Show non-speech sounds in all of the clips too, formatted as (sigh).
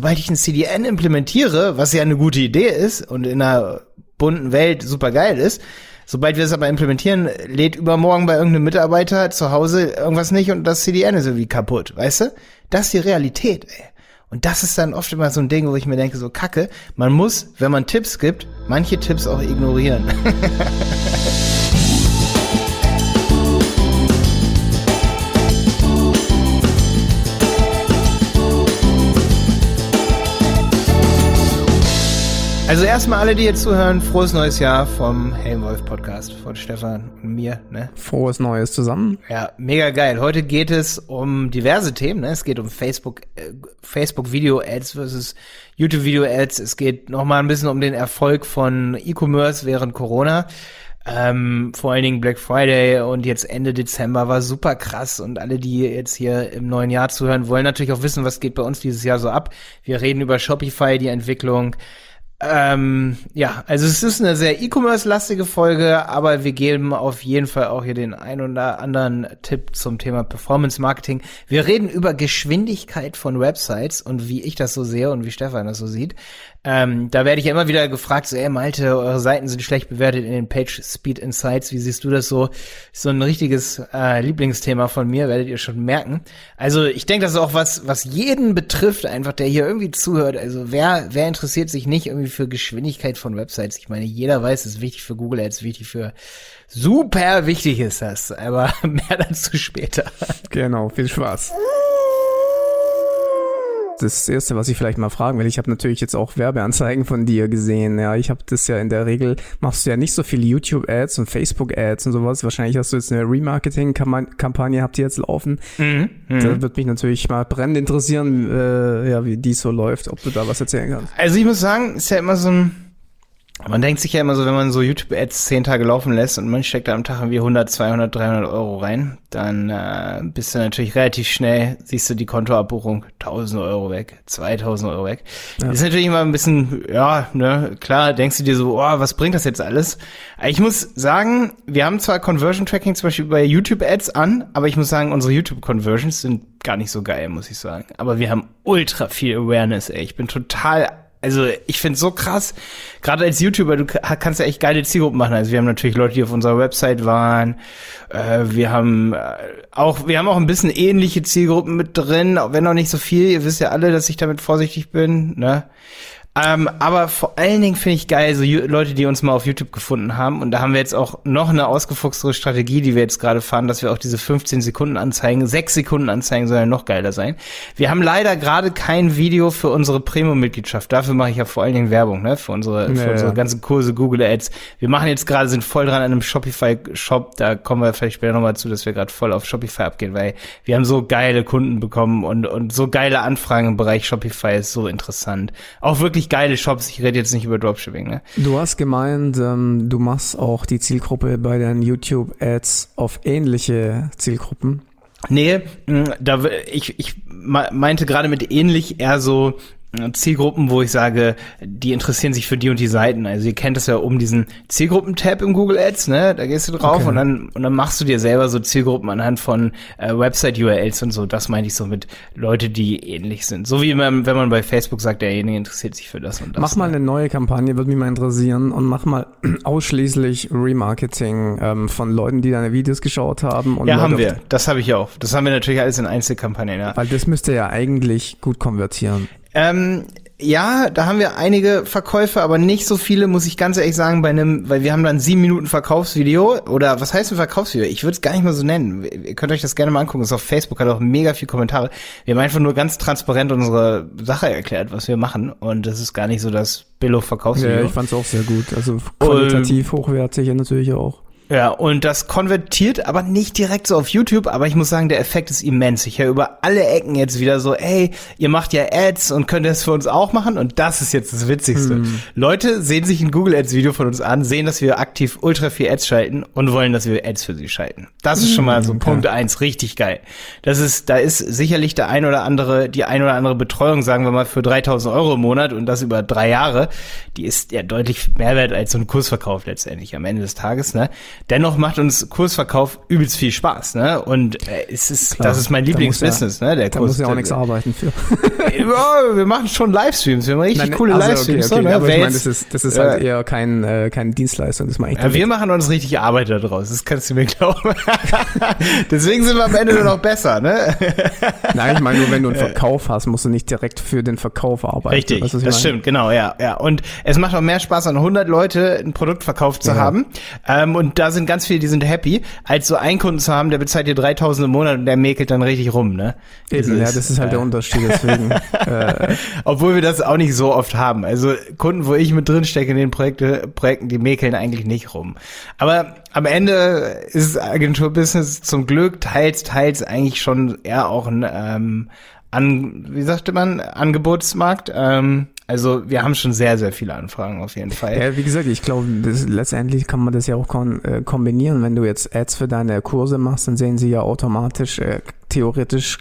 sobald ich ein CDN implementiere, was ja eine gute Idee ist und in einer bunten Welt super geil ist, sobald wir es aber implementieren, lädt übermorgen bei irgendeinem Mitarbeiter zu Hause irgendwas nicht und das CDN ist irgendwie kaputt, weißt du? Das ist die Realität, ey. Und das ist dann oft immer so ein Ding, wo ich mir denke, so kacke, man muss, wenn man Tipps gibt, manche Tipps auch ignorieren. (laughs) Also erstmal alle, die jetzt zuhören, frohes neues Jahr vom Helmwolf Podcast von Stefan und mir. Ne? Frohes Neues zusammen. Ja, mega geil. Heute geht es um diverse Themen. Ne? Es geht um Facebook, äh, Facebook Video Ads versus YouTube Video Ads. Es geht noch mal ein bisschen um den Erfolg von E-Commerce während Corona. Ähm, vor allen Dingen Black Friday und jetzt Ende Dezember war super krass und alle, die jetzt hier im neuen Jahr zuhören, wollen natürlich auch wissen, was geht bei uns dieses Jahr so ab. Wir reden über Shopify, die Entwicklung. Ähm, ja, also es ist eine sehr E-Commerce-lastige Folge, aber wir geben auf jeden Fall auch hier den ein oder anderen Tipp zum Thema Performance Marketing. Wir reden über Geschwindigkeit von Websites und wie ich das so sehe und wie Stefan das so sieht. Ähm, da werde ich immer wieder gefragt, so, ey Malte, eure Seiten sind schlecht bewertet in den Page Speed Insights. Wie siehst du das so? so ein richtiges äh, Lieblingsthema von mir, werdet ihr schon merken. Also ich denke, das ist auch was, was jeden betrifft, einfach der hier irgendwie zuhört. Also wer, wer interessiert sich nicht irgendwie für Geschwindigkeit von Websites? Ich meine, jeder weiß, es ist wichtig für Google Ads, wichtig für super wichtig ist das. Aber (laughs) mehr dazu später. Genau, viel Spaß das Erste, was ich vielleicht mal fragen will, ich habe natürlich jetzt auch Werbeanzeigen von dir gesehen. Ja, ich habe das ja in der Regel, machst du ja nicht so viele YouTube-Ads und Facebook-Ads und sowas. Wahrscheinlich hast du jetzt eine Remarketing-Kampagne, habt ihr jetzt laufen. Mhm, mhm. da würde mich natürlich mal brennend interessieren, äh, ja, wie die so läuft, ob du da was erzählen kannst. Also ich muss sagen, ist ja immer so ein man denkt sich ja immer so, wenn man so YouTube-Ads zehn Tage laufen lässt und man steckt da am Tag irgendwie 100, 200, 300 Euro rein, dann äh, bist du natürlich relativ schnell, siehst du die Kontoabbuchung 1000 Euro weg, 2000 Euro weg. Ja. Das ist natürlich immer ein bisschen, ja, ne, klar, denkst du dir so, oh, was bringt das jetzt alles? Ich muss sagen, wir haben zwar Conversion Tracking zum Beispiel bei YouTube-Ads an, aber ich muss sagen, unsere YouTube-Conversions sind gar nicht so geil, muss ich sagen. Aber wir haben ultra viel Awareness, ey. Ich bin total also ich finde so krass, gerade als YouTuber, du kannst ja echt geile Zielgruppen machen. Also wir haben natürlich Leute, die auf unserer Website waren. Äh, wir haben äh, auch, wir haben auch ein bisschen ähnliche Zielgruppen mit drin, wenn auch nicht so viel. Ihr wisst ja alle, dass ich damit vorsichtig bin. Ne? Ähm, aber vor allen Dingen finde ich geil, so Leute, die uns mal auf YouTube gefunden haben. Und da haben wir jetzt auch noch eine ausgefuchstere Strategie, die wir jetzt gerade fahren, dass wir auch diese 15 Sekunden Anzeigen, 6 Sekunden Anzeigen sollen ja noch geiler sein. Wir haben leider gerade kein Video für unsere Premium-Mitgliedschaft. Dafür mache ich ja vor allen Dingen Werbung, ne? Für unsere, ja, für unsere ganzen Kurse, Google Ads. Wir machen jetzt gerade, sind voll dran an einem Shopify-Shop. Da kommen wir vielleicht später nochmal zu, dass wir gerade voll auf Shopify abgehen, weil wir haben so geile Kunden bekommen und, und so geile Anfragen im Bereich Shopify ist so interessant. Auch wirklich wirklich geile Shops. Ich rede jetzt nicht über Dropshipping. Ne? Du hast gemeint, ähm, du machst auch die Zielgruppe bei deinen YouTube-Ads auf ähnliche Zielgruppen. Nee, da ich, ich meinte gerade mit ähnlich eher so Zielgruppen, wo ich sage, die interessieren sich für die und die Seiten. Also ihr kennt das ja um diesen Zielgruppen-Tab im Google Ads, ne? Da gehst du drauf okay. und dann und dann machst du dir selber so Zielgruppen anhand von äh, Website-URLs und so. Das meine ich so mit Leute, die ähnlich sind. So wie man, wenn man bei Facebook sagt, derjenige interessiert sich für das und das. Mach mal ne? eine neue Kampagne, würde mich mal interessieren und mach mal (clears throat) ausschließlich Remarketing ähm, von Leuten, die deine Videos geschaut haben. Und ja, Leute haben wir. Das habe ich auch. Das haben wir natürlich alles in Einzelkampagnen. Ja. Weil das müsste ja eigentlich gut konvertieren. Ähm, ja, da haben wir einige Verkäufe, aber nicht so viele, muss ich ganz ehrlich sagen, bei einem, weil wir haben dann sieben Minuten Verkaufsvideo oder was heißt ein Verkaufsvideo? Ich würde es gar nicht mal so nennen. Ihr könnt euch das gerne mal angucken. Ist auf Facebook, hat auch mega viel Kommentare. Wir haben einfach nur ganz transparent unsere Sache erklärt, was wir machen. Und das ist gar nicht so das Billo-Verkaufsvideo. Ja, ich fand es auch sehr gut. Also qualitativ hochwertig natürlich auch. Ja, und das konvertiert aber nicht direkt so auf YouTube, aber ich muss sagen, der Effekt ist immens. Ich höre über alle Ecken jetzt wieder so, ey, ihr macht ja Ads und könnt das für uns auch machen und das ist jetzt das Witzigste. Hm. Leute sehen sich ein Google Ads Video von uns an, sehen, dass wir aktiv ultra viel Ads schalten und wollen, dass wir Ads für sie schalten. Das ist schon mal so okay. Punkt eins, richtig geil. Das ist, da ist sicherlich der ein oder andere, die ein oder andere Betreuung, sagen wir mal, für 3000 Euro im Monat und das über drei Jahre, die ist ja deutlich mehr wert als so ein Kursverkauf letztendlich am Ende des Tages, ne? Dennoch macht uns Kursverkauf übelst viel Spaß, ne? Und äh, es ist, Klar, das ist mein Lieblingsbusiness, ja, ne? Der da Kurs. Da muss ja auch nichts arbeiten für. (laughs) ja, wir machen schon Livestreams, wir machen richtig Nein, coole also, Livestreams. Okay, okay, so, ne? aber ich meine, das ist, das ist äh, halt eher kein, äh, keine Dienstleistung, das mache ich ja, Wir machen uns richtig Arbeit daraus, das kannst du mir glauben. (laughs) Deswegen sind wir am Ende nur noch besser, ne? (laughs) Nein, ich meine nur, wenn du einen Verkauf hast, musst du nicht direkt für den Verkauf arbeiten. Richtig, weißt, das stimmt, genau, ja, ja. Und es macht auch mehr Spaß, an 100 Leute ein Produkt verkauft zu ja. haben. Ähm, und da sind ganz viele, die sind happy, als so einen Kunden zu haben, der bezahlt dir 3000 im Monat und der mäkelt dann richtig rum, ne? Eben, ja, das ist halt äh, der Unterschied, deswegen. (laughs) äh, Obwohl wir das auch nicht so oft haben. Also Kunden, wo ich mit drin stecke in den Projekte, Projekten, die mäkeln eigentlich nicht rum. Aber am Ende ist Agenturbusiness zum Glück teils, teils eigentlich schon eher auch ein ähm, an, wie sagte man, Angebotsmarkt. Ähm, also wir haben schon sehr, sehr viele Anfragen auf jeden Fall. Ja, wie gesagt, ich glaube, letztendlich kann man das ja auch äh, kombinieren. Wenn du jetzt Ads für deine Kurse machst, dann sehen sie ja automatisch äh, theoretisch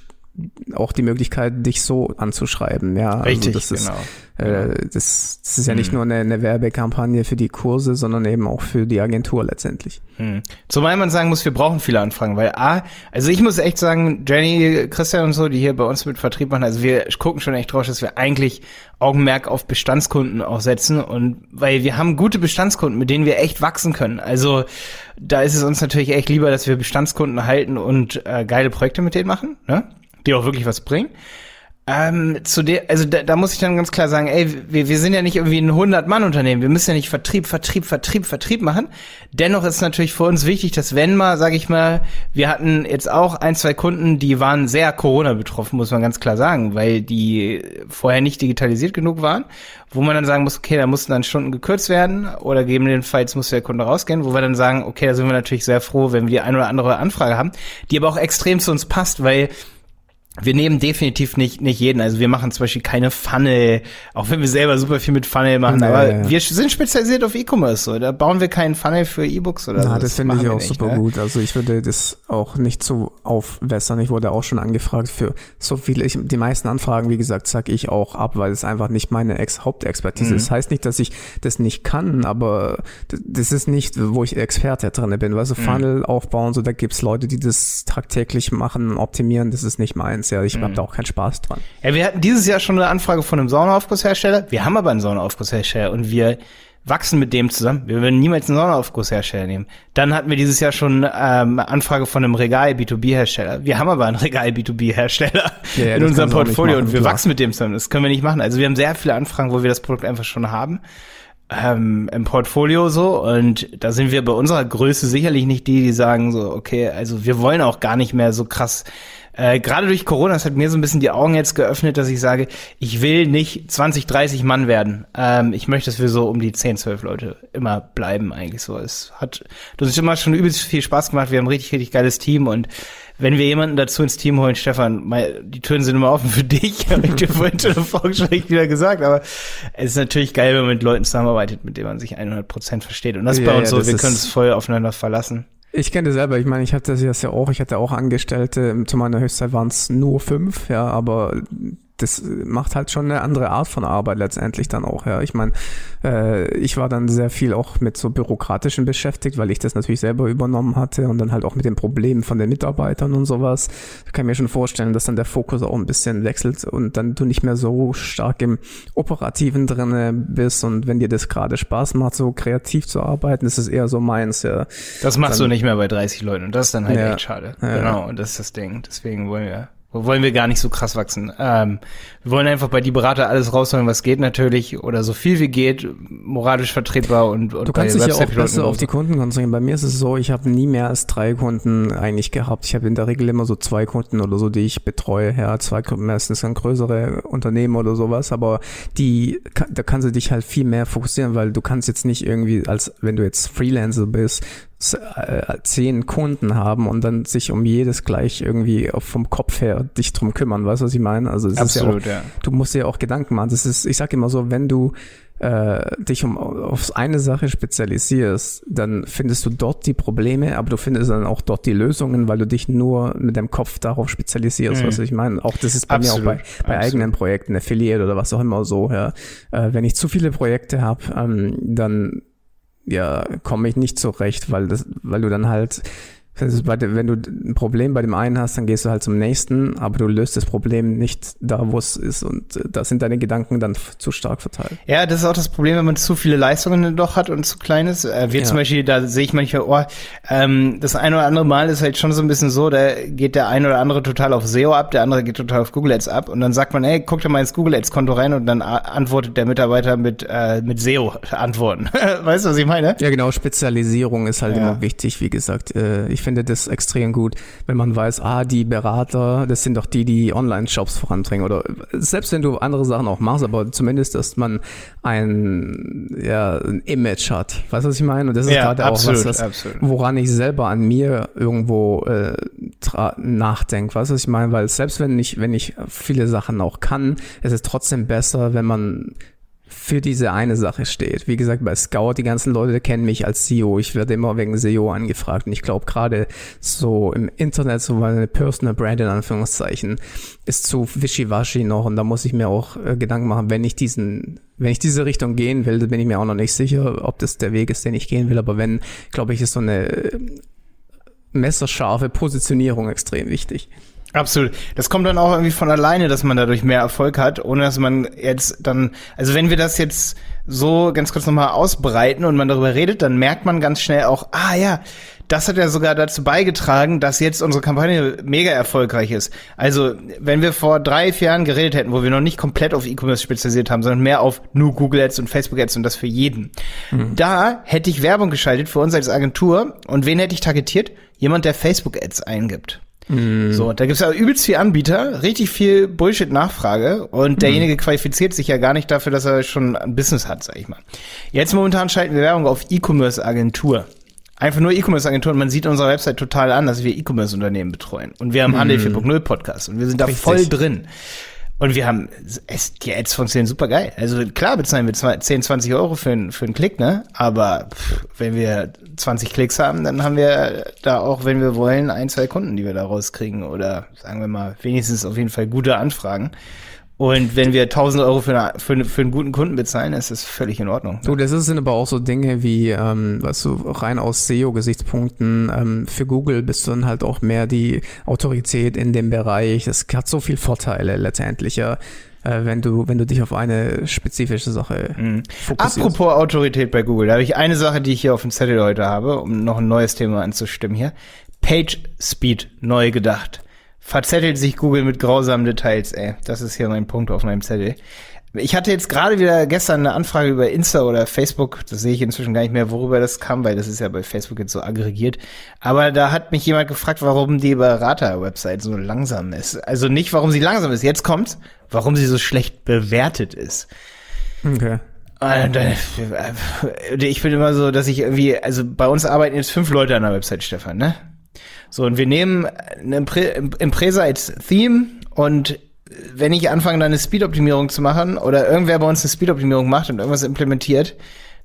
auch die Möglichkeit, dich so anzuschreiben. Ja, also Richtig, also das ist, genau. Äh, das, das ist ja nicht hm. nur eine, eine, Werbekampagne für die Kurse, sondern eben auch für die Agentur letztendlich. Hm. Zumal man sagen muss, wir brauchen viele Anfragen, weil A, also ich muss echt sagen, Jenny, Christian und so, die hier bei uns mit Vertrieb machen, also wir gucken schon echt drauf, dass wir eigentlich Augenmerk auf Bestandskunden auch setzen und weil wir haben gute Bestandskunden, mit denen wir echt wachsen können. Also da ist es uns natürlich echt lieber, dass wir Bestandskunden halten und äh, geile Projekte mit denen machen, ne? Die auch wirklich was bringen. Ähm, zu der, also da, da muss ich dann ganz klar sagen, ey, wir, wir sind ja nicht irgendwie ein 100-Mann-Unternehmen. Wir müssen ja nicht Vertrieb, Vertrieb, Vertrieb, Vertrieb machen. Dennoch ist natürlich für uns wichtig, dass wenn mal, sage ich mal, wir hatten jetzt auch ein, zwei Kunden, die waren sehr Corona betroffen, muss man ganz klar sagen, weil die vorher nicht digitalisiert genug waren, wo man dann sagen muss, okay, da mussten dann Stunden gekürzt werden oder gegebenenfalls muss der Kunde rausgehen, wo wir dann sagen, okay, da sind wir natürlich sehr froh, wenn wir die eine oder andere Anfrage haben, die aber auch extrem zu uns passt, weil wir nehmen definitiv nicht, nicht jeden. Also wir machen zum Beispiel keine Funnel, auch wenn wir selber super viel mit Funnel machen, nee, aber ja. wir sind spezialisiert auf E-Commerce. So. Da bauen wir keinen Funnel für E-Books oder so. Ja, das, finde ich auch nicht, super ne? gut. Also ich würde das auch nicht so aufwässern. Ich wurde auch schon angefragt für so viele. Ich, die meisten Anfragen, wie gesagt, sag ich auch ab, weil es einfach nicht meine Ex Hauptexpertise mhm. ist. Das heißt nicht, dass ich das nicht kann, aber das ist nicht, wo ich Experte drin bin. Weißt du, mhm. Funnel aufbauen, so da gibt's Leute, die das tagtäglich machen, optimieren, das ist nicht meins ja, ich habe mhm. da auch keinen Spaß dran. Ja, wir hatten dieses Jahr schon eine Anfrage von einem Saunaaufgusshersteller. Wir haben aber einen Saunaaufgusshersteller und wir wachsen mit dem zusammen. Wir würden niemals einen Saunaaufgusshersteller nehmen. Dann hatten wir dieses Jahr schon ähm, Anfrage von einem Regal B2B-Hersteller. Wir haben aber einen Regal B2B-Hersteller (laughs) ja, ja, in unserem Portfolio machen, und wir klar. wachsen mit dem zusammen. Das können wir nicht machen. Also wir haben sehr viele Anfragen, wo wir das Produkt einfach schon haben ähm, im Portfolio so und da sind wir bei unserer Größe sicherlich nicht die, die sagen so, okay, also wir wollen auch gar nicht mehr so krass äh, Gerade durch Corona, das hat mir so ein bisschen die Augen jetzt geöffnet, dass ich sage, ich will nicht 20, 30 Mann werden. Ähm, ich möchte, dass wir so um die 10, 12 Leute immer bleiben eigentlich so. Es hat das ist immer schon übelst viel Spaß gemacht. Wir haben ein richtig, richtig geiles Team und wenn wir jemanden dazu ins Team holen, Stefan, mal, die Türen sind immer offen für dich, (laughs) habe ich dir vorhin schon im Vorgespräch wieder gesagt, aber es ist natürlich geil, wenn man mit Leuten zusammenarbeitet, mit denen man sich 100 Prozent versteht. Und das ist ja, bei uns ja, so, wir können es voll aufeinander verlassen. Ich kenne das selber. Ich meine, ich hatte das ja auch. Ich hatte auch Angestellte. Zu meiner Höchstzeit waren es nur fünf, ja, aber das macht halt schon eine andere Art von Arbeit letztendlich dann auch. Ja, ich meine, äh, ich war dann sehr viel auch mit so bürokratischen beschäftigt, weil ich das natürlich selber übernommen hatte und dann halt auch mit den Problemen von den Mitarbeitern und sowas. Da kann ich mir schon vorstellen, dass dann der Fokus auch ein bisschen wechselt und dann du nicht mehr so stark im Operativen drinne bist und wenn dir das gerade Spaß macht, so kreativ zu arbeiten, ist es eher so meins. Ja. Das machst dann, du nicht mehr bei 30 Leuten und das ist dann halt ja, echt schade. Ja. Genau, und das ist das Ding. Deswegen wollen wir wollen wir gar nicht so krass wachsen. Ähm, wir wollen einfach bei die Berater alles rausholen, was geht natürlich, oder so viel wie geht, moralisch vertretbar und, und Du kannst dich ja auch besser auf die Kunden konzentrieren. Bei mir ist es so, ich habe nie mehr als drei Kunden eigentlich gehabt. Ich habe in der Regel immer so zwei Kunden oder so, die ich betreue. Ja, zwei Kunden, meistens dann größere Unternehmen oder sowas, aber die, da kannst du dich halt viel mehr fokussieren, weil du kannst jetzt nicht irgendwie als, wenn du jetzt Freelancer bist, zehn Kunden haben und dann sich um jedes gleich irgendwie vom Kopf her dich drum kümmern, weißt du, was ich meine? Also Absolut, ja, auch, ja du musst dir auch Gedanken machen. Das ist, ich sag immer so, wenn du äh, dich um auf eine Sache spezialisierst, dann findest du dort die Probleme, aber du findest dann auch dort die Lösungen, weil du dich nur mit deinem Kopf darauf spezialisierst, mhm. was ich meine. Auch das ist bei Absolut. mir auch bei, bei eigenen Projekten, Affiliate oder was auch immer so. Ja. Äh, wenn ich zu viele Projekte habe, ähm, dann ja, komme ich nicht zurecht, weil das, weil du dann halt wenn du ein Problem bei dem einen hast, dann gehst du halt zum nächsten, aber du löst das Problem nicht da, wo es ist und äh, da sind deine Gedanken dann zu stark verteilt. Ja, das ist auch das Problem, wenn man zu viele Leistungen doch hat und zu klein ist. Äh, wir ja. zum Beispiel, da sehe ich manchmal, oh, ähm, das eine oder andere Mal ist halt schon so ein bisschen so, da geht der eine oder andere total auf SEO ab, der andere geht total auf Google Ads ab und dann sagt man, ey, guck doch mal ins Google Ads Konto rein und dann antwortet der Mitarbeiter mit, äh, mit SEO Antworten. (laughs) weißt du, was ich meine? Ja, genau, Spezialisierung ist halt ja. immer wichtig, wie gesagt. Äh, ich finde das extrem gut, wenn man weiß, ah, die Berater, das sind doch die, die Online-Shops voranbringen. Oder selbst wenn du andere Sachen auch machst, aber zumindest, dass man ein, ja, ein Image hat. Weißt du, was ich meine? Und das ist ja, gerade auch was, was woran ich selber an mir irgendwo äh, nachdenke. Weißt du, was ich meine? Weil selbst wenn ich, wenn ich viele Sachen auch kann, ist es trotzdem besser, wenn man für diese eine Sache steht. Wie gesagt, bei Scout, die ganzen Leute kennen mich als SEO. Ich werde immer wegen SEO angefragt. Und ich glaube, gerade so im Internet, so eine Personal Brand in Anführungszeichen, ist zu wischiwaschi noch. Und da muss ich mir auch äh, Gedanken machen, wenn ich diesen, wenn ich diese Richtung gehen will, bin ich mir auch noch nicht sicher, ob das der Weg ist, den ich gehen will. Aber wenn, glaube ich, ist so eine äh, messerscharfe Positionierung extrem wichtig. Absolut. Das kommt dann auch irgendwie von alleine, dass man dadurch mehr Erfolg hat, ohne dass man jetzt dann, also wenn wir das jetzt so ganz kurz nochmal ausbreiten und man darüber redet, dann merkt man ganz schnell auch, ah ja, das hat ja sogar dazu beigetragen, dass jetzt unsere Kampagne mega erfolgreich ist. Also, wenn wir vor drei, vier Jahren geredet hätten, wo wir noch nicht komplett auf E-Commerce spezialisiert haben, sondern mehr auf nur Google Ads und Facebook Ads und das für jeden. Mhm. Da hätte ich Werbung geschaltet für uns als Agentur und wen hätte ich targetiert? Jemand, der Facebook Ads eingibt. Mm. So, da gibt's ja übelst viel Anbieter, richtig viel Bullshit-Nachfrage und mm. derjenige qualifiziert sich ja gar nicht dafür, dass er schon ein Business hat, sag ich mal. Jetzt momentan schalten wir Werbung auf E-Commerce-Agentur. Einfach nur E-Commerce-Agentur und man sieht unserer Website total an, dass wir E-Commerce-Unternehmen betreuen. Und wir haben mm. Handel 4.0 Podcast und wir sind da richtig. voll drin. Und wir haben, es, die Ads funktionieren super geil. Also klar bezahlen wir 10, 20 Euro für, einen für einen Klick, ne? Aber pff, wenn wir 20 Klicks haben, dann haben wir da auch, wenn wir wollen, ein, zwei Kunden, die wir da rauskriegen. Oder sagen wir mal, wenigstens auf jeden Fall gute Anfragen. Und wenn wir 1000 Euro für, eine, für, für einen guten Kunden bezahlen, ist das völlig in Ordnung. Du, das sind aber auch so Dinge wie, ähm, weißt du, rein aus SEO-Gesichtspunkten, ähm, für Google bist du dann halt auch mehr die Autorität in dem Bereich. Das hat so viel Vorteile letztendlich, ja äh, wenn du, wenn du dich auf eine spezifische Sache mhm. fokussierst. Apropos Autorität bei Google, da habe ich eine Sache, die ich hier auf dem Zettel heute habe, um noch ein neues Thema anzustimmen hier. Page Speed neu gedacht verzettelt sich Google mit grausamen Details, ey. Das ist hier mein Punkt auf meinem Zettel. Ich hatte jetzt gerade wieder gestern eine Anfrage über Insta oder Facebook, das sehe ich inzwischen gar nicht mehr, worüber das kam, weil das ist ja bei Facebook jetzt so aggregiert. Aber da hat mich jemand gefragt, warum die Berater-Website so langsam ist. Also nicht, warum sie langsam ist, jetzt kommt's, warum sie so schlecht bewertet ist. Okay. Und, äh, ich bin immer so, dass ich irgendwie, also bei uns arbeiten jetzt fünf Leute an der Website, Stefan, ne? So, und wir nehmen eine Impresa als Theme und wenn ich anfange, dann eine Speed-Optimierung zu machen oder irgendwer bei uns eine Speed-Optimierung macht und irgendwas implementiert,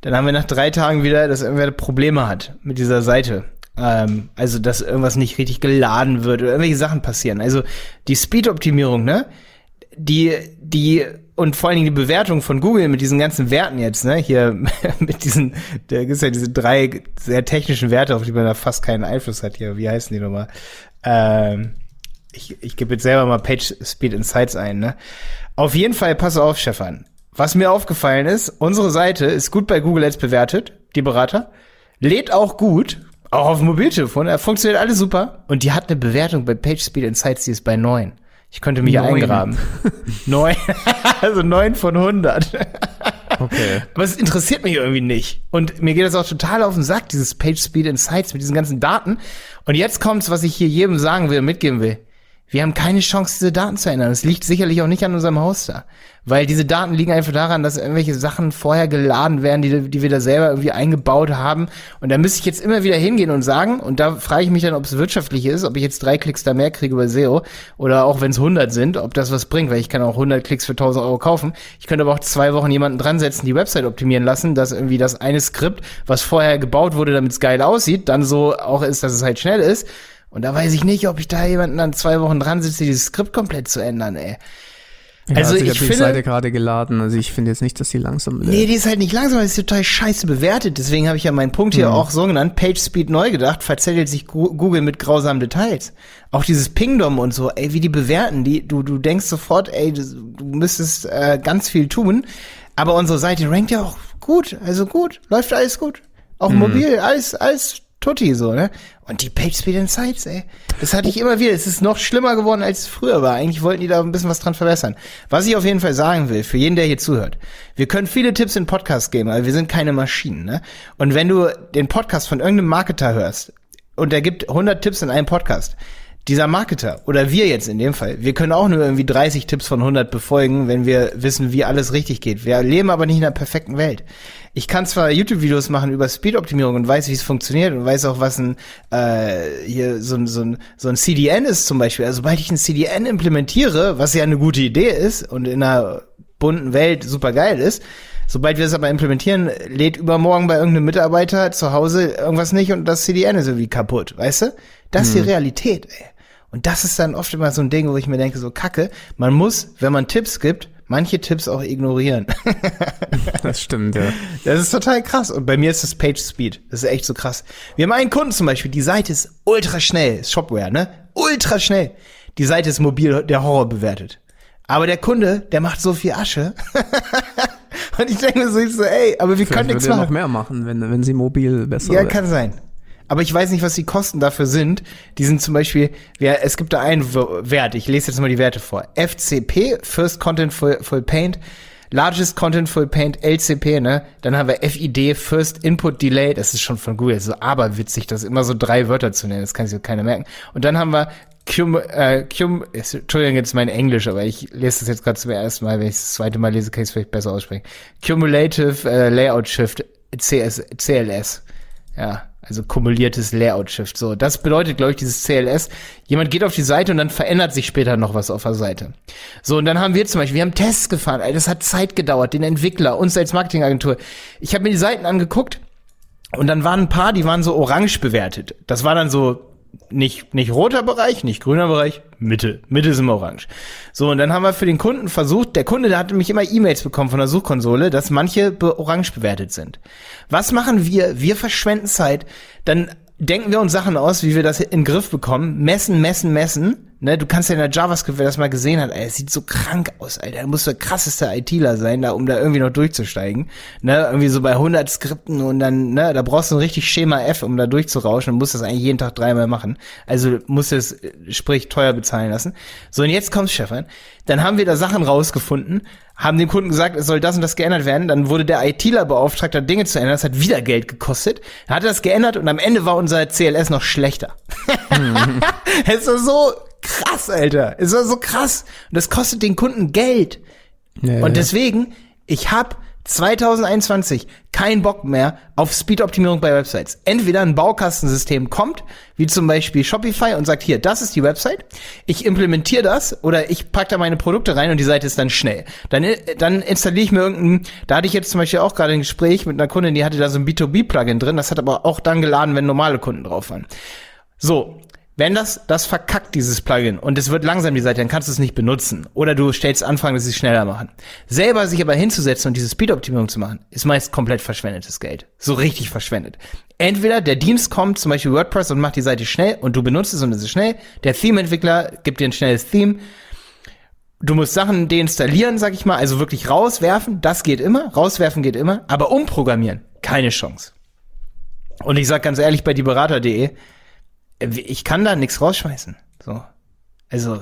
dann haben wir nach drei Tagen wieder, dass irgendwer Probleme hat mit dieser Seite. Ähm, also, dass irgendwas nicht richtig geladen wird oder irgendwelche Sachen passieren. Also, die Speed-Optimierung, ne? Die, die und vor allen Dingen die Bewertung von Google mit diesen ganzen Werten jetzt, ne, hier (laughs) mit diesen, da gibt's ja diese drei sehr technischen Werte, auf die man da fast keinen Einfluss hat hier. Wie heißen die nochmal? Ähm, ich, ich gebe jetzt selber mal Page Speed Insights ein, ne? Auf jeden Fall, pass auf, Stefan. Was mir aufgefallen ist, unsere Seite ist gut bei Google Ads bewertet, die Berater, lädt auch gut, auch auf dem Mobiltelefon, er funktioniert alles super und die hat eine Bewertung bei Page Speed Insights, die ist bei neun. Ich könnte mich neun. eingraben. (laughs) neun. (laughs) also neun von hundert. Okay. Aber es interessiert mich irgendwie nicht. Und mir geht das auch total auf den Sack, dieses Page Speed Insights mit diesen ganzen Daten. Und jetzt kommt's, was ich hier jedem sagen will, mitgeben will. Wir haben keine Chance, diese Daten zu ändern. Das liegt sicherlich auch nicht an unserem Hoster. Weil diese Daten liegen einfach daran, dass irgendwelche Sachen vorher geladen werden, die, die wir da selber irgendwie eingebaut haben. Und da müsste ich jetzt immer wieder hingehen und sagen, und da frage ich mich dann, ob es wirtschaftlich ist, ob ich jetzt drei Klicks da mehr kriege bei SEO oder auch wenn es 100 sind, ob das was bringt, weil ich kann auch 100 Klicks für 1000 Euro kaufen. Ich könnte aber auch zwei Wochen jemanden dran setzen, die Website optimieren lassen, dass irgendwie das eine Skript, was vorher gebaut wurde, damit es geil aussieht, dann so auch ist, dass es halt schnell ist. Und da weiß ich nicht, ob ich da jemanden dann zwei Wochen dran sitze, dieses Skript komplett zu ändern, ey. Ja, also, ich, habe die Seite gerade geladen, also ich finde jetzt nicht, dass sie langsam lädt. Nee, die ist halt nicht langsam, die ist total scheiße bewertet. Deswegen habe ich ja meinen Punkt hier mhm. auch so genannt, Page Speed neu gedacht, verzettelt sich Google mit grausamen Details. Auch dieses Pingdom und so, ey, wie die bewerten, die, du, du denkst sofort, ey, du, du müsstest äh, ganz viel tun. Aber unsere Seite rankt ja auch gut, also gut, läuft alles gut. Auch mhm. mobil, alles, alles Tutti so, ne? Und die PageSpeed Insights, ey. Das hatte ich immer wieder. Es ist noch schlimmer geworden, als es früher war. Eigentlich wollten die da ein bisschen was dran verbessern. Was ich auf jeden Fall sagen will, für jeden, der hier zuhört. Wir können viele Tipps in Podcast geben, aber wir sind keine Maschinen, ne? Und wenn du den Podcast von irgendeinem Marketer hörst und der gibt 100 Tipps in einem Podcast, dieser Marketer oder wir jetzt in dem Fall, wir können auch nur irgendwie 30 Tipps von 100 befolgen, wenn wir wissen, wie alles richtig geht. Wir leben aber nicht in einer perfekten Welt. Ich kann zwar YouTube-Videos machen über Speed-Optimierung und weiß, wie es funktioniert und weiß auch, was ein äh, hier so, ein so, ein so ein CDN ist zum Beispiel. Also sobald ich ein CDN implementiere, was ja eine gute Idee ist und in einer bunten Welt super geil ist, Sobald wir es aber implementieren, lädt übermorgen bei irgendeinem Mitarbeiter zu Hause irgendwas nicht und das CDN ist irgendwie kaputt, weißt du? Das ist hm. die Realität, ey. Und das ist dann oft immer so ein Ding, wo ich mir denke, so kacke, man muss, wenn man Tipps gibt, manche Tipps auch ignorieren. (laughs) das stimmt, ja. Das ist total krass. Und bei mir ist das Page Speed. Das ist echt so krass. Wir haben einen Kunden zum Beispiel, die Seite ist ultra schnell, Shopware, ne? Ultra schnell. Die Seite ist mobil, der Horror bewertet. Aber der Kunde, der macht so viel Asche. (laughs) Und ich denke mir so, ey, aber wir Vielleicht können nichts machen. noch mehr machen, wenn, wenn sie mobil besser Ja, wird. kann sein aber ich weiß nicht, was die Kosten dafür sind. Die sind zum Beispiel, ja, es gibt da einen Wert, ich lese jetzt mal die Werte vor. FCP, First Contentful Full Paint, Largest Contentful Paint, LCP, ne? Dann haben wir FID, First Input Delay, das ist schon von Google, so aberwitzig, das immer so drei Wörter zu nennen, das kann sich keiner merken. Und dann haben wir Cum, äh, Cum, Entschuldigung, jetzt mein Englisch, aber ich lese das jetzt gerade zum ersten Mal, wenn ich das zweite Mal lese, kann ich es vielleicht besser aussprechen. Cumulative äh, Layout Shift, CS, CLS. Ja, also kumuliertes Layout-Shift. So, das bedeutet, glaube ich, dieses CLS. Jemand geht auf die Seite und dann verändert sich später noch was auf der Seite. So, und dann haben wir zum Beispiel, wir haben Tests gefahren. Ey, das hat Zeit gedauert, den Entwickler, uns als Marketingagentur. Ich habe mir die Seiten angeguckt und dann waren ein paar, die waren so orange bewertet. Das war dann so nicht, nicht roter Bereich, nicht grüner Bereich, Mitte. Mitte ist immer orange. So, und dann haben wir für den Kunden versucht, der Kunde, der hatte mich immer E-Mails bekommen von der Suchkonsole, dass manche be orange bewertet sind. Was machen wir? Wir verschwenden Zeit, dann denken wir uns Sachen aus, wie wir das in den Griff bekommen, messen, messen, messen, Ne, du kannst ja in der JavaScript, wer das mal gesehen hat, ey, es sieht so krank aus, Alter. Da muss der krasseste ITler sein, da, um da irgendwie noch durchzusteigen. Ne, irgendwie so bei 100 Skripten und dann, ne, da brauchst du ein richtig Schema F, um da durchzurauschen und musst das eigentlich jeden Tag dreimal machen. Also musst du es, sprich, teuer bezahlen lassen. So, und jetzt kommt's, Stefan. Dann haben wir da Sachen rausgefunden, haben dem Kunden gesagt, es soll das und das geändert werden. Dann wurde der ITler beauftragt, da Dinge zu ändern. Das hat wieder Geld gekostet. Er hat das geändert und am Ende war unser CLS noch schlechter. (laughs) Es ist so krass, Alter. Es war so krass. Und das kostet den Kunden Geld. Ja, und deswegen, ich habe 2021 keinen Bock mehr auf Speed-Optimierung bei Websites. Entweder ein Baukastensystem kommt, wie zum Beispiel Shopify und sagt, hier, das ist die Website, ich implementiere das oder ich pack da meine Produkte rein und die Seite ist dann schnell. Dann, dann installiere ich mir irgendein, da hatte ich jetzt zum Beispiel auch gerade ein Gespräch mit einer Kundin, die hatte da so ein B2B-Plugin drin, das hat aber auch dann geladen, wenn normale Kunden drauf waren. So, wenn das, das verkackt, dieses Plugin, und es wird langsam die Seite, dann kannst du es nicht benutzen. Oder du stellst Anfragen, dass sie es schneller machen. Selber sich aber hinzusetzen und diese Speed-Optimierung zu machen, ist meist komplett verschwendetes Geld. So richtig verschwendet. Entweder der Dienst kommt, zum Beispiel WordPress, und macht die Seite schnell, und du benutzt es und es ist schnell. Der Theme-Entwickler gibt dir ein schnelles Theme. Du musst Sachen deinstallieren, sag ich mal, also wirklich rauswerfen, das geht immer, rauswerfen geht immer, aber umprogrammieren, keine Chance. Und ich sag ganz ehrlich, bei dieberater.de, ich kann da nichts rausschmeißen. So. Also,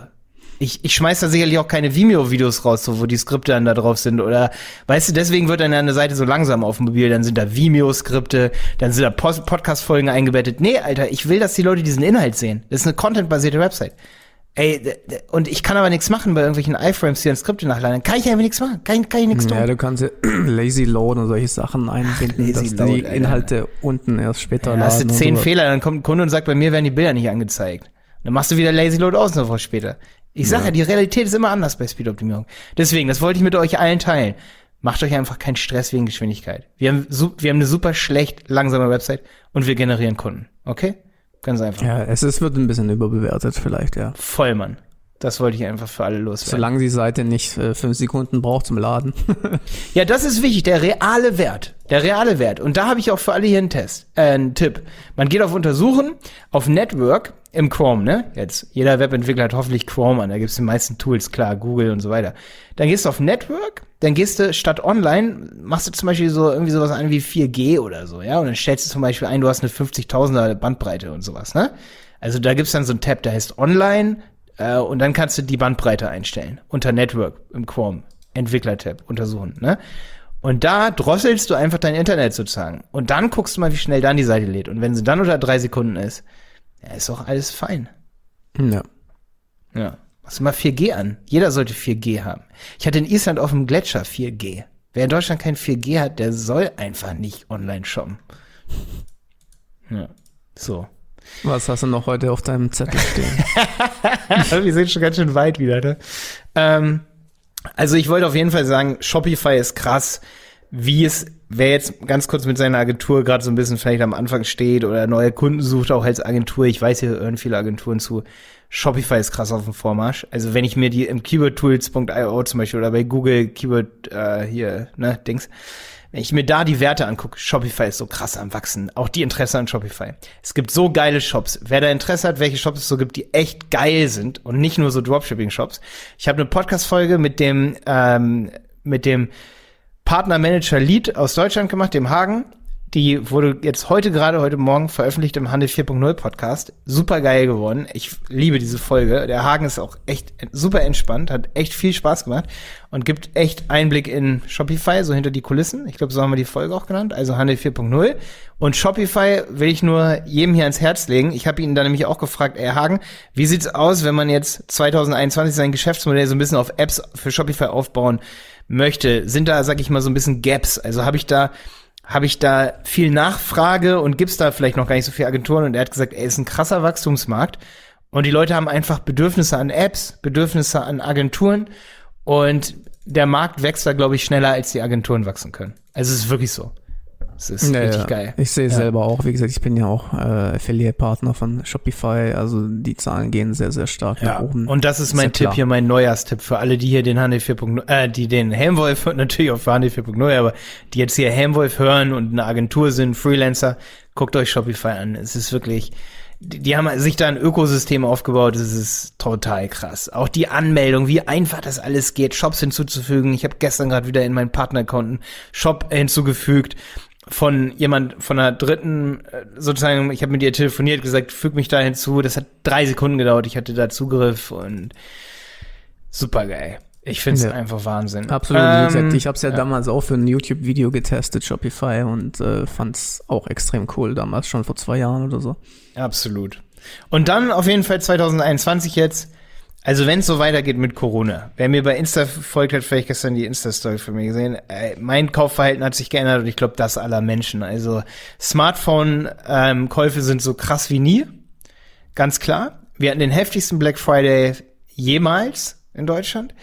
ich, ich schmeiß da sicherlich auch keine Vimeo-Videos raus, so, wo die Skripte dann da drauf sind. Oder, weißt du, deswegen wird dann eine Seite so langsam auf dem Mobil. Dann sind da Vimeo-Skripte, dann sind da Podcast-Folgen eingebettet. Nee, Alter, ich will, dass die Leute diesen Inhalt sehen. Das ist eine content-basierte Website. Ey, und ich kann aber nichts machen bei irgendwelchen iFrames, die dann Skripte nachladen. Kann ich einfach nichts machen. Kann, kann ich nichts tun. Ja, du kannst ja (clears throat) Lazy Load und solche Sachen einbinden, dass Load, die Inhalte Alter. unten erst später ja, laden. Hast du zehn so. Fehler, dann kommt ein Kunde und sagt, bei mir werden die Bilder nicht angezeigt. Dann machst du wieder Lazy Load aus noch später. Ich sag ja. ja, die Realität ist immer anders bei Speed-Optimierung. Deswegen, das wollte ich mit euch allen teilen. Macht euch einfach keinen Stress wegen Geschwindigkeit. Wir haben, wir haben eine super schlecht langsame Website und wir generieren Kunden. Okay? Ganz einfach. Ja, es ist, wird ein bisschen überbewertet vielleicht, ja. Voll, Mann. Das wollte ich einfach für alle loswerden. Solange die Seite nicht äh, fünf Sekunden braucht zum Laden. (laughs) ja, das ist wichtig, der reale Wert. Der reale Wert. Und da habe ich auch für alle hier einen Test, äh, einen Tipp. Man geht auf Untersuchen, auf Network im Chrome, ne? Jetzt, jeder Webentwickler hat hoffentlich Chrome an, da gibt's die meisten Tools, klar, Google und so weiter. Dann gehst du auf Network, dann gehst du statt online, machst du zum Beispiel so irgendwie sowas an wie 4G oder so, ja? Und dann stellst du zum Beispiel ein, du hast eine 50.000er Bandbreite und sowas, ne? Also da gibt's dann so ein Tab, der heißt Online, äh, und dann kannst du die Bandbreite einstellen. Unter Network im Chrome. Entwickler-Tab untersuchen, ne? Und da drosselst du einfach dein Internet sozusagen. Und dann guckst du mal, wie schnell dann die Seite lädt. Und wenn sie dann unter drei Sekunden ist, ja, ist auch alles fein. Ja. Ja. Machst du mal 4G an. Jeder sollte 4G haben. Ich hatte in Island auf dem Gletscher 4G. Wer in Deutschland kein 4G hat, der soll einfach nicht online shoppen. Ja. So. Was hast du noch heute auf deinem Zettel stehen? (laughs) Wir sind schon ganz schön weit wieder, ne? Ähm, also ich wollte auf jeden Fall sagen, Shopify ist krass, wie es, wer jetzt ganz kurz mit seiner Agentur gerade so ein bisschen vielleicht am Anfang steht oder neue Kunden sucht, auch als Agentur, ich weiß, hier hören viele Agenturen zu, Shopify ist krass auf dem Vormarsch. Also wenn ich mir die im keywordtools.io zum Beispiel oder bei Google Keyword äh, hier, ne, Dings, wenn ich mir da die Werte angucke, Shopify ist so krass am wachsen. Auch die Interesse an Shopify. Es gibt so geile Shops. Wer da Interesse hat, welche Shops es so gibt, die echt geil sind und nicht nur so Dropshipping-Shops. Ich habe eine Podcast-Folge mit dem ähm, mit dem Partnermanager Lead aus Deutschland gemacht, dem Hagen. Die wurde jetzt heute gerade, heute Morgen veröffentlicht im Handel 4.0 Podcast. Super geil geworden. Ich liebe diese Folge. Der Hagen ist auch echt super entspannt, hat echt viel Spaß gemacht und gibt echt Einblick in Shopify, so hinter die Kulissen. Ich glaube, so haben wir die Folge auch genannt. Also Handel 4.0. Und Shopify will ich nur jedem hier ans Herz legen. Ich habe ihn da nämlich auch gefragt, ey Hagen, wie sieht's aus, wenn man jetzt 2021 sein Geschäftsmodell so ein bisschen auf Apps für Shopify aufbauen möchte? Sind da, sag ich mal, so ein bisschen Gaps? Also habe ich da habe ich da viel Nachfrage und gibt's da vielleicht noch gar nicht so viele Agenturen und er hat gesagt, ey, ist ein krasser Wachstumsmarkt und die Leute haben einfach Bedürfnisse an Apps, Bedürfnisse an Agenturen und der Markt wächst da, glaube ich, schneller, als die Agenturen wachsen können. Also es ist wirklich so. Das ist ja, richtig geil. Ich sehe Ja. selber auch, wie gesagt, ich bin ja auch äh, Affiliate-Partner von Shopify, also die Zahlen gehen sehr, sehr stark Ja, nach oben. und das ist mein ja Tipp klar. hier, mein Neujahrstipp für alle, die hier den Handel 4.0, äh, die den Helmwolf (laughs) natürlich auch für Handel 4.0, aber die jetzt hier Helmwolf hören und eine Agentur sind, Freelancer, guckt euch Shopify an. Es ist wirklich, die, die haben sich da ein Ökosystem aufgebaut, das ist total krass. Auch die Anmeldung, wie einfach das alles geht, Shops hinzuzufügen. Ich habe gestern gerade wieder in meinen Partnerkonten Shop hinzugefügt von jemand von einer dritten äh, sozusagen, ich habe mit ihr telefoniert, gesagt, füg mich da hinzu. Das hat drei Sekunden gedauert, ich hatte da Zugriff und super geil. Ich finde es Ja. einfach Wahnsinn. Absolut, wie Ähm, gesagt, ich habe es ja, ja. damals auch für ein YouTube-Video getestet, Shopify, und äh, fand es auch extrem cool, damals schon vor zwei Jahren oder so. Absolut. Und dann auf jeden Fall 2021 jetzt. Also wenn es so weitergeht mit Corona, wer mir bei Insta folgt, hat vielleicht gestern die Insta-Story von mir gesehen. Äh, mein Kaufverhalten hat sich geändert und ich glaube, das aller Menschen. Also Smartphone-Käufe sind so krass wie nie. Ganz klar. Wir hatten den heftigsten Black Friday jemals in Deutschland.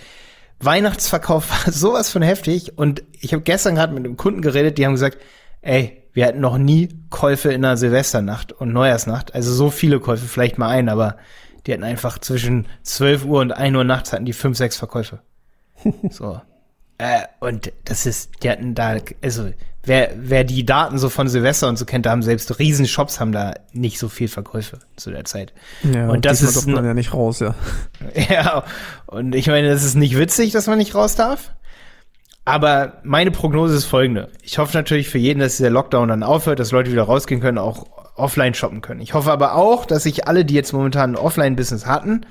Weihnachtsverkauf (laughs) war sowas von heftig und ich habe gestern gerade mit einem Kunden geredet, die haben gesagt, ey, wir hatten noch nie Käufe in der Silvesternacht und Neujahrsnacht, also so viele Käufe, vielleicht mal ein, aber die hatten einfach zwischen 12 Uhr und 1 Uhr nachts hatten die fünf, sechs Verkäufe. (laughs) So. Äh, und das ist, die hatten da, also wer, wer die Daten so von Silvester und so kennt, da haben selbst Riesenshops haben da nicht so viel Verkäufe zu der Zeit. Ja, und das ist man ja nicht raus, ja. (laughs) ja, und ich meine, das ist nicht witzig, dass man nicht raus darf. Aber meine Prognose ist folgende. Ich hoffe natürlich für jeden, dass dieser Lockdown dann aufhört, dass Leute wieder rausgehen können, auch offline shoppen können. Ich hoffe aber auch, dass sich alle, die jetzt momentan ein Offline-Business hatten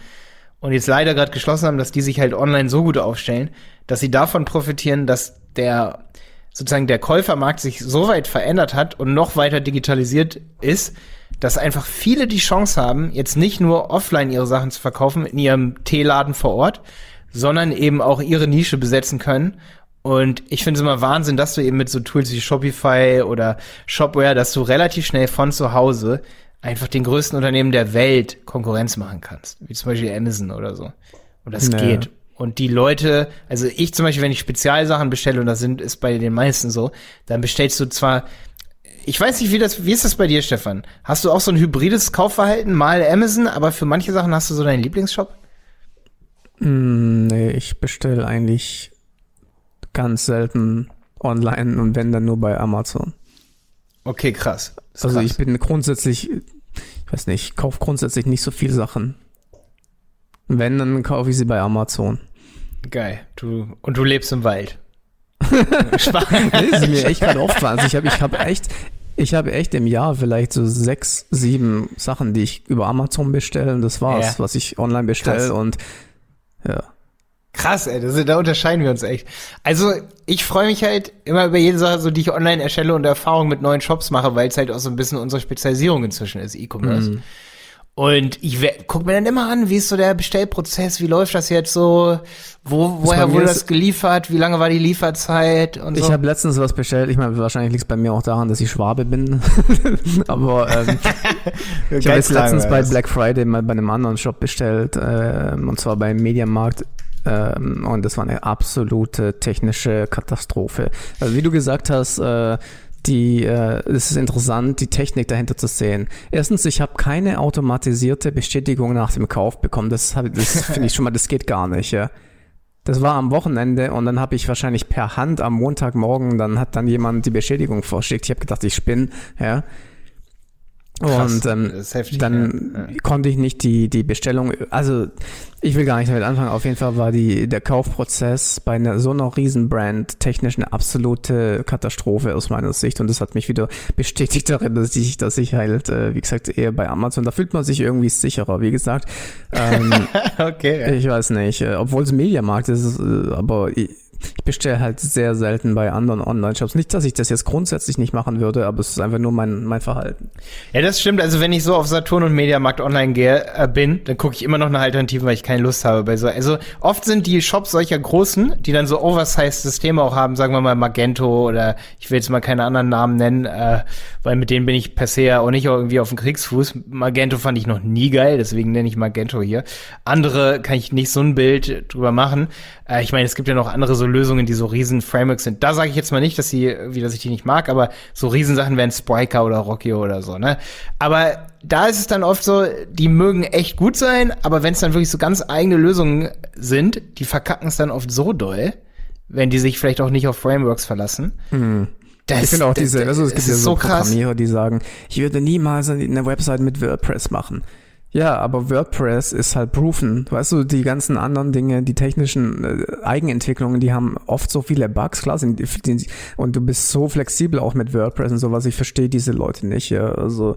und jetzt leider gerade geschlossen haben, dass die sich halt online so gut aufstellen, dass sie davon profitieren, dass der sozusagen der Käufermarkt sich so weit verändert hat und noch weiter digitalisiert ist, dass einfach viele die Chance haben, jetzt nicht nur offline ihre Sachen zu verkaufen in ihrem Teeladen vor Ort, sondern eben auch ihre Nische besetzen können. Und ich finde es immer Wahnsinn, dass du eben mit so Tools wie Shopify oder Shopware, dass du relativ schnell von zu Hause einfach den größten Unternehmen der Welt Konkurrenz machen kannst. Wie zum Beispiel Amazon oder so. Und das Naja. geht. Und die Leute, also ich zum Beispiel, wenn ich Spezialsachen bestelle, und das sind, ist bei den meisten so, dann bestellst du zwar, ich weiß nicht, wie das, wie ist das bei dir, Stefan? Hast du auch so ein hybrides Kaufverhalten, mal Amazon, aber für manche Sachen hast du so deinen Lieblingsshop? Mm, nee, ich bestelle eigentlich ganz selten online und wenn dann nur bei Amazon. Okay, krass. Also krass. ich bin grundsätzlich, ich weiß nicht, ich kaufe grundsätzlich nicht so viel Sachen. Wenn, dann kaufe ich sie bei Amazon. Geil. Du, und du lebst im Wald. (laughs) ist mir echt gerade aufgefallen. Ich habe ich hab echt, ich habe echt im Jahr vielleicht so sechs, sieben Sachen, die ich über Amazon bestelle und das war's, Ja. was ich online bestelle und ja. Krass, ey, das, da unterscheiden wir uns echt. Also, ich freue mich halt immer über jede Sache, so die ich online erstelle und Erfahrung mit neuen Shops mache, weil es halt auch so ein bisschen unsere Spezialisierung inzwischen ist, E-Commerce. Mhm. Und ich guck mir dann immer an, wie ist so der Bestellprozess, wie läuft das jetzt so, wo, woher wurde das geliefert, wie lange war die Lieferzeit und so. Ich habe letztens was bestellt. Ich meine, wahrscheinlich liegt es bei mir auch daran, dass ich Schwabe bin. (laughs) Aber ähm, (laughs) ich habe jetzt letztens bei Black Friday mal bei einem anderen Shop bestellt, ähm, und zwar beim Mediamarkt. Ähm, und das war eine absolute technische Katastrophe. Also wie du gesagt hast, äh, die, äh, es ist interessant, die Technik dahinter zu sehen. Erstens, ich habe keine automatisierte Bestätigung nach dem Kauf bekommen. Das, hab- das (laughs) finde ich schon mal, das geht gar nicht. Ja. Das war am Wochenende und dann habe ich wahrscheinlich per Hand am Montagmorgen, dann hat dann jemand die Beschädigung vorschickt. Ich habe gedacht, ich spinne, ja. Krass, und ähm, heftig, dann ja. Ja. konnte ich nicht die, die Bestellung, also ich will gar nicht damit anfangen. Auf jeden Fall war die, der Kaufprozess bei einer so einer Riesenbrand technisch eine absolute Katastrophe aus meiner Sicht. Und das hat mich wieder bestätigt darin, dass ich, dass ich halt, äh, wie gesagt, eher bei Amazon, da fühlt man sich irgendwie sicherer. Wie gesagt, ähm, (laughs) okay. Ja. ich weiß nicht, äh, obwohl es Mediamarkt ist, äh, aber ich, ich bestelle halt sehr selten bei anderen Online-Shops. Nicht, dass ich das jetzt grundsätzlich nicht machen würde, aber es ist einfach nur mein, mein Verhalten. Ja, das stimmt. Also wenn ich so auf Saturn und Mediamarkt online gehe, äh, bin, dann gucke ich immer noch nach Alternativen, weil ich keine Lust habe bei so. Also oft sind die Shops solcher großen, die dann so oversized Systeme auch haben, sagen wir mal Magento oder ich will jetzt mal keine anderen Namen nennen, äh, weil mit denen bin ich per se ja auch nicht irgendwie auf dem Kriegsfuß. Magento fand ich noch nie geil, deswegen nenne ich Magento hier. Andere kann ich nicht so ein Bild drüber machen. Äh, ich meine, es gibt ja noch andere so Lösungen, die so riesen Frameworks sind. Da sage ich jetzt mal nicht, dass sie, wie dass ich die nicht mag, aber so Riesensachen wären Spriker oder Rockio oder so, ne? Aber da ist es dann oft so, die mögen echt gut sein, aber wenn es dann wirklich so ganz eigene Lösungen sind, die verkacken es dann oft so doll, wenn die sich vielleicht auch nicht auf Frameworks verlassen. Das, Ich finde auch diese, also es gibt ja so krass. Programmierer, die sagen, ich würde niemals eine Website mit WordPress machen. Ja, aber WordPress ist halt proven. Weißt du, die ganzen anderen Dinge, die technischen äh, Eigenentwicklungen, die haben oft so viele Bugs, klar sind die, und du bist so flexibel auch mit WordPress und sowas. Ich verstehe diese Leute nicht, ja. Also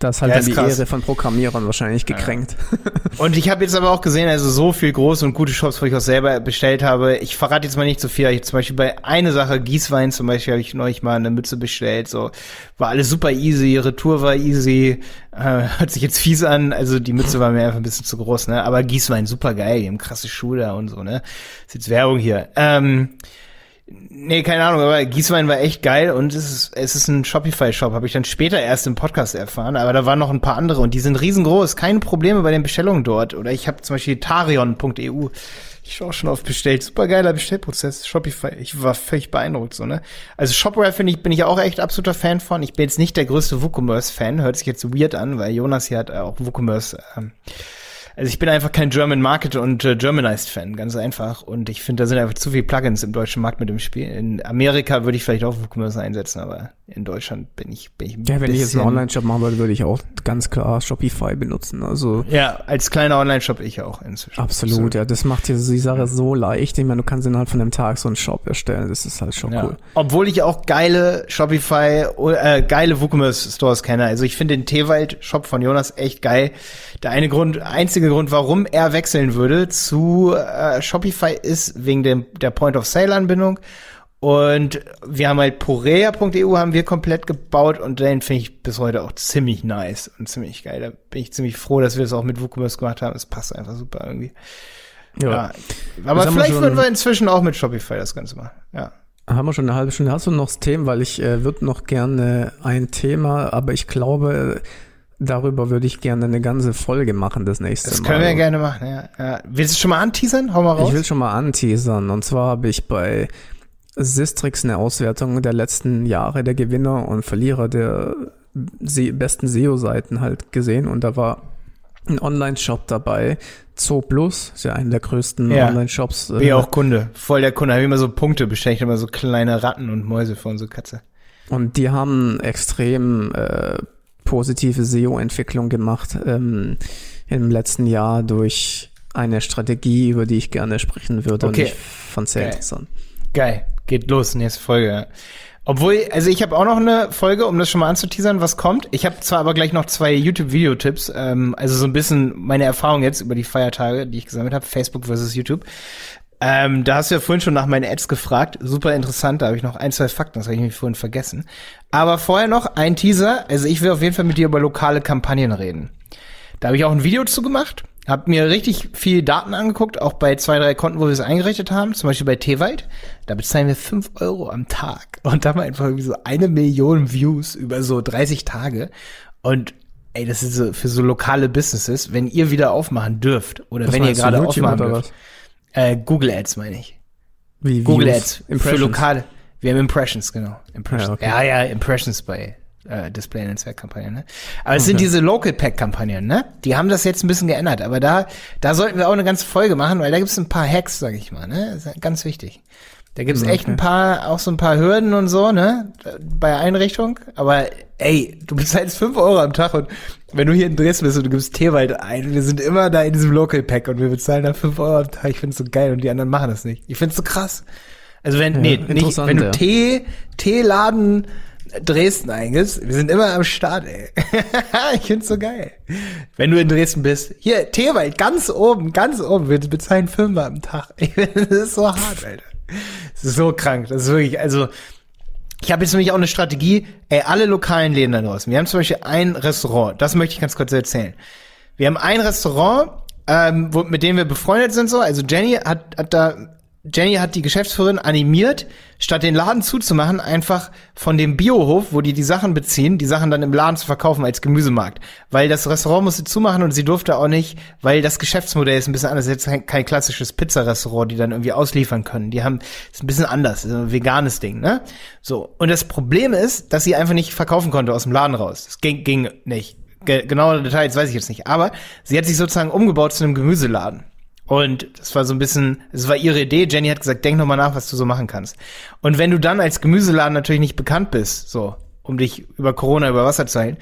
das ist halt Ja, ist die krass. Ehre von Programmierern wahrscheinlich gekränkt. (laughs) Und ich habe jetzt aber auch gesehen, also so viel große und gute Shops, wo ich auch selber bestellt habe. Ich verrate jetzt mal nicht so viel. Ich zum Beispiel bei eine Sache, Gießwein zum Beispiel, habe ich neulich mal eine Mütze bestellt. So war alles super easy, Retour war easy. Äh, hört sich jetzt fies an. Also die Mütze war mir einfach ein bisschen zu groß, ne? Aber Gießwein super geil, die haben krasse Schuhe da und so, ne? Ist jetzt Werbung hier. Ähm, Nee, keine Ahnung, aber Gießwein war echt geil und es ist, es ist ein Shopify-Shop, habe ich dann später erst im Podcast erfahren, aber da waren noch ein paar andere und die sind riesengroß, keine Probleme bei den Bestellungen dort. Oder ich habe zum Beispiel tarion.eu, ich auch schon oft bestellt, super geiler Bestellprozess, Shopify, ich war völlig beeindruckt so, ne? Also Shopware finde ich, bin ich auch echt absoluter Fan von. Ich bin jetzt nicht der größte WooCommerce-Fan, hört sich jetzt weird an, weil Jonas hier hat auch WooCommerce ähm, also ich bin einfach kein German Market und äh, Germanized Fan, ganz einfach. Und ich finde, da sind einfach zu viele Plugins im deutschen Markt mit dem Spiel. In Amerika würde ich vielleicht auch WooCommerce einsetzen, aber in Deutschland bin ich, bin ich ein Ja, wenn ich jetzt einen Online-Shop machen würde, würde ich auch ganz klar Shopify benutzen. Also Ja, als kleiner Online-Shop ich auch inzwischen. Absolut, ja. Das macht dir die Sache so leicht. Ich meine, du kannst innerhalb von einem Tag so einen Shop erstellen. Das ist halt schon Ja. cool. Obwohl ich auch geile Shopify, äh, geile WooCommerce Stores kenne. Also ich finde den Tewald Shop von Jonas echt geil. Der eine Grund, einzige Grund, warum er wechseln würde zu äh, Shopify ist wegen dem, der Point of Sale Anbindung. Und wir haben halt Porea.eu haben wir komplett gebaut und den finde ich bis heute auch ziemlich nice und ziemlich geil. Da bin ich ziemlich froh, dass wir das auch mit WooCommerce gemacht haben. Es passt einfach super irgendwie. Ja. Aber haben wir vielleicht würden wir inzwischen auch mit Shopify das Ganze machen. Ja. Haben wir schon eine halbe Stunde. Hast du noch das Thema? Weil ich äh, würde noch gerne ein Thema, aber ich glaube, darüber würde ich gerne eine ganze Folge machen das nächste Das Mal. können wir gerne machen, ja. ja. Willst du schon mal anteasern? Hau mal raus. Ich will schon mal anteasern. Und zwar habe ich bei Sistrix eine Auswertung der letzten Jahre der Gewinner und Verlierer der besten SEO-Seiten halt gesehen. Und da war einen Online-Shop dabei. Zoo Plus ist ja einer der größten Ja. Online-Shops. Bin ja auch Kunde. Voll der Kunde. Habe immer so Punkte bestellt, immer so kleine Ratten und Mäuse für unsere Katze. Und die haben extrem äh, positive SEO-Entwicklung gemacht ähm, im letzten Jahr durch eine Strategie, über die ich gerne sprechen würde. Okay. Und ich fand sehr Geil. interessant. Geil. Geht los, nächste Folge. Obwohl, also ich habe auch noch eine Folge, um das schon mal anzuteasern, was kommt. Ich habe zwar aber gleich noch zwei YouTube-Videotipps, ähm, also so ein bisschen meine Erfahrung jetzt über die Feiertage, die ich gesammelt habe, Facebook versus YouTube. Ähm, da hast du ja vorhin schon nach meinen Ads gefragt. Super interessant, da habe ich noch ein, zwei Fakten, das habe ich nämlich vorhin vergessen. Aber vorher noch ein Teaser. Also ich will auf jeden Fall mit dir über lokale Kampagnen reden. Da habe ich auch ein Video zu gemacht, habe mir richtig viel Daten angeguckt, auch bei zwei, drei Konten, wo wir es eingerichtet haben, zum Beispiel bei Tewald. Da bezahlen wir fünf Euro am Tag und da haben wir einfach irgendwie so eine Million Views über so 30 Tage. Und ey, das ist so für so lokale Businesses, wenn ihr wieder aufmachen dürft oder Was wenn ihr gerade aufmachen oder dürft. Äh, Google Ads meine ich. Wie Google? Ads für Impressions. lokale. Wir haben Impressions, genau. Impressions. Ja, Ja, okay. ja, Impressions bei äh, Display-Netzwerkkampagnen. Ne? Aber es sind diese Local Pack-Kampagnen, ne? Die haben das jetzt ein bisschen geändert. Aber da, da sollten wir auch eine ganze Folge machen, weil da gibt es ein paar Hacks, sag ich mal, ne? Ganz wichtig. Da gibt es echt ein paar, auch so ein paar Hürden und so, ne? Bei Einrichtung. Aber ey, du bezahlst fünf Euro am Tag und wenn du hier in Dresden bist und du gibst Tierwald ein, wir sind immer da in diesem Local Pack und wir bezahlen da fünf Euro am Tag. Ich find's so geil und die anderen machen das nicht. Ich find's so krass. Also wenn, nee, nicht, wenn du ja. Tee, Teeladen Dresden eingibst, wir sind immer am Start, ey. (laughs) ich find's so geil. Wenn du in Dresden bist, hier, Teewald, ganz oben, ganz oben, wir bezahlen Fünfer am Tag. (laughs) Ich find, das ist so hart, Alter. So krank, das ist wirklich, also, ich habe jetzt nämlich auch eine Strategie, ey, alle lokalen Läden da draußen. Wir haben zum Beispiel ein Restaurant, das möchte ich ganz kurz erzählen. Wir haben ein Restaurant, ähm, wo, mit dem wir befreundet sind so. Also Jenny hat, hat da, Jenny hat die Geschäftsführerin animiert, statt den Laden zuzumachen, einfach von dem Biohof, wo die die Sachen beziehen, die Sachen dann im Laden zu verkaufen als Gemüsemarkt. Weil das Restaurant musste zumachen und sie durfte auch nicht, weil das Geschäftsmodell ist ein bisschen anders. Jetzt kein, klassisches Pizzarestaurant, die dann irgendwie ausliefern können. Die haben, ist ein bisschen anders, ist ein veganes Ding, ne? So. Und das Problem ist, dass sie einfach nicht verkaufen konnte aus dem Laden raus. Das ging, ging nicht. Ge genaue Details weiß ich jetzt nicht. Aber sie hat sich sozusagen umgebaut zu einem Gemüseladen. Und das war so ein bisschen, es war ihre Idee. Jenny hat gesagt, denk noch mal nach, was du so machen kannst. Und wenn du dann als Gemüseladen natürlich nicht bekannt bist, so, um dich über Corona über Wasser zu halten,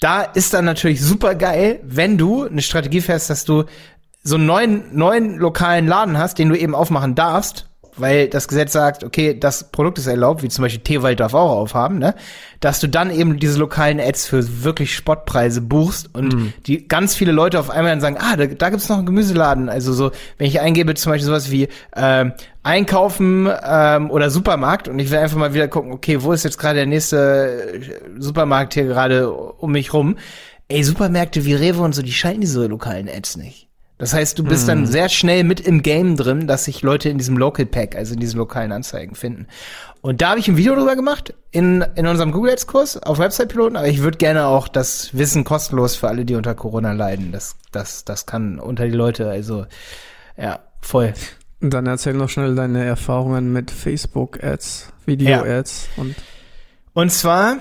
da ist dann natürlich super geil, wenn du eine Strategie fährst, dass du so einen neuen, neuen lokalen Laden hast, den du eben aufmachen darfst, weil das Gesetz sagt, okay, das Produkt ist erlaubt, wie zum Beispiel Teewald darf auch aufhaben, ne? Dass du dann eben diese lokalen Ads für wirklich Spottpreise buchst und die ganz viele Leute auf einmal dann sagen, ah, da, da gibt's noch einen Gemüseladen. Also so, wenn ich eingebe zum Beispiel sowas wie ähm, Einkaufen ähm, oder Supermarkt und ich will einfach mal wieder gucken, okay, wo ist jetzt gerade der nächste äh, Supermarkt hier gerade um mich rum? Ey, Supermärkte wie Rewe und so, die schalten diese lokalen Ads nicht. Das heißt, du bist dann sehr schnell mit im Game drin, dass sich Leute in diesem Local Pack, also in diesen lokalen Anzeigen finden. Und da habe ich ein Video drüber gemacht in, in unserem Google Ads Kurs auf Website Piloten, aber ich würde gerne auch das Wissen kostenlos für alle, die unter Corona leiden. Das, das, das kann unter die Leute, also ja, voll. Und dann erzähl noch schnell deine Erfahrungen mit Facebook-Ads, Video-Ads und Und zwar,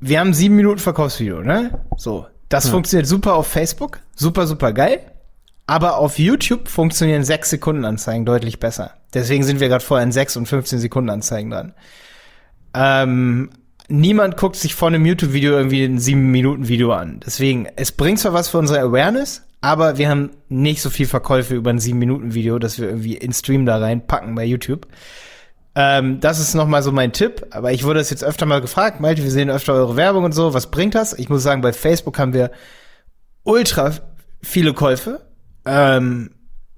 wir haben sieben Minuten Verkaufsvideo, ne? So. Das funktioniert super auf Facebook, super, super geil. Aber auf YouTube funktionieren sechs Sekunden Anzeigen deutlich besser. Deswegen sind wir gerade vorher in sechs und 15 Sekunden Anzeigen dran. Ähm, niemand guckt sich vor einem YouTube-Video irgendwie ein sieben Minuten Video an. Deswegen, es bringt zwar was für unsere Awareness, aber wir haben nicht so viel Verkäufe über ein sieben Minuten Video, dass wir irgendwie in Stream da reinpacken bei YouTube. Ähm, das ist nochmal so mein Tipp, aber ich wurde das jetzt öfter mal gefragt, Malte, wir sehen öfter eure Werbung und so, was bringt das? Ich muss sagen, bei Facebook haben wir ultra viele Käufe, ähm,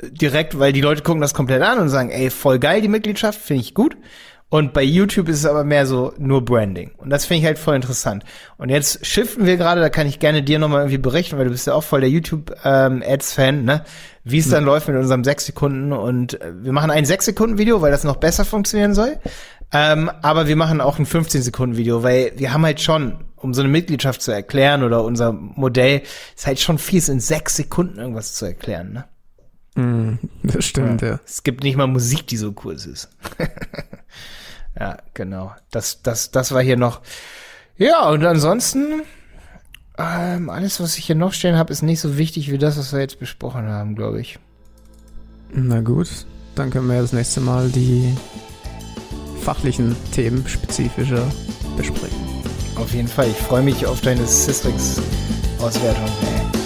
direkt, weil die Leute gucken das komplett an und sagen, ey, voll geil die Mitgliedschaft, finde ich gut. Und bei YouTube ist es aber mehr so nur Branding. Und das finde ich halt voll interessant. Und jetzt shiften wir gerade, da kann ich gerne dir nochmal irgendwie berichten, weil du bist ja auch voll der YouTube-Ads-Fan, ne? Wie es dann läuft mit unserem 6 Sekunden. Und äh, wir machen ein 6 Sekunden Video, weil das noch besser funktionieren soll. Ähm, aber wir machen auch ein 15 Sekunden Video, weil wir haben halt schon, um so eine Mitgliedschaft zu erklären oder unser Modell, ist halt schon fies, in sechs Sekunden irgendwas zu erklären, ne? Mm, das stimmt, ja. Es gibt nicht mal Musik, die so kurz ist. (laughs) ja, genau. Das, das, das war hier noch. Ja, und ansonsten, Ähm, alles, was ich hier noch stehen habe, ist nicht so wichtig wie das, was wir jetzt besprochen haben, glaube ich. Na gut, dann können wir ja das nächste Mal die fachlichen Themen spezifischer besprechen. Auf jeden Fall. Ich freue mich auf deine Systrix-Auswertung.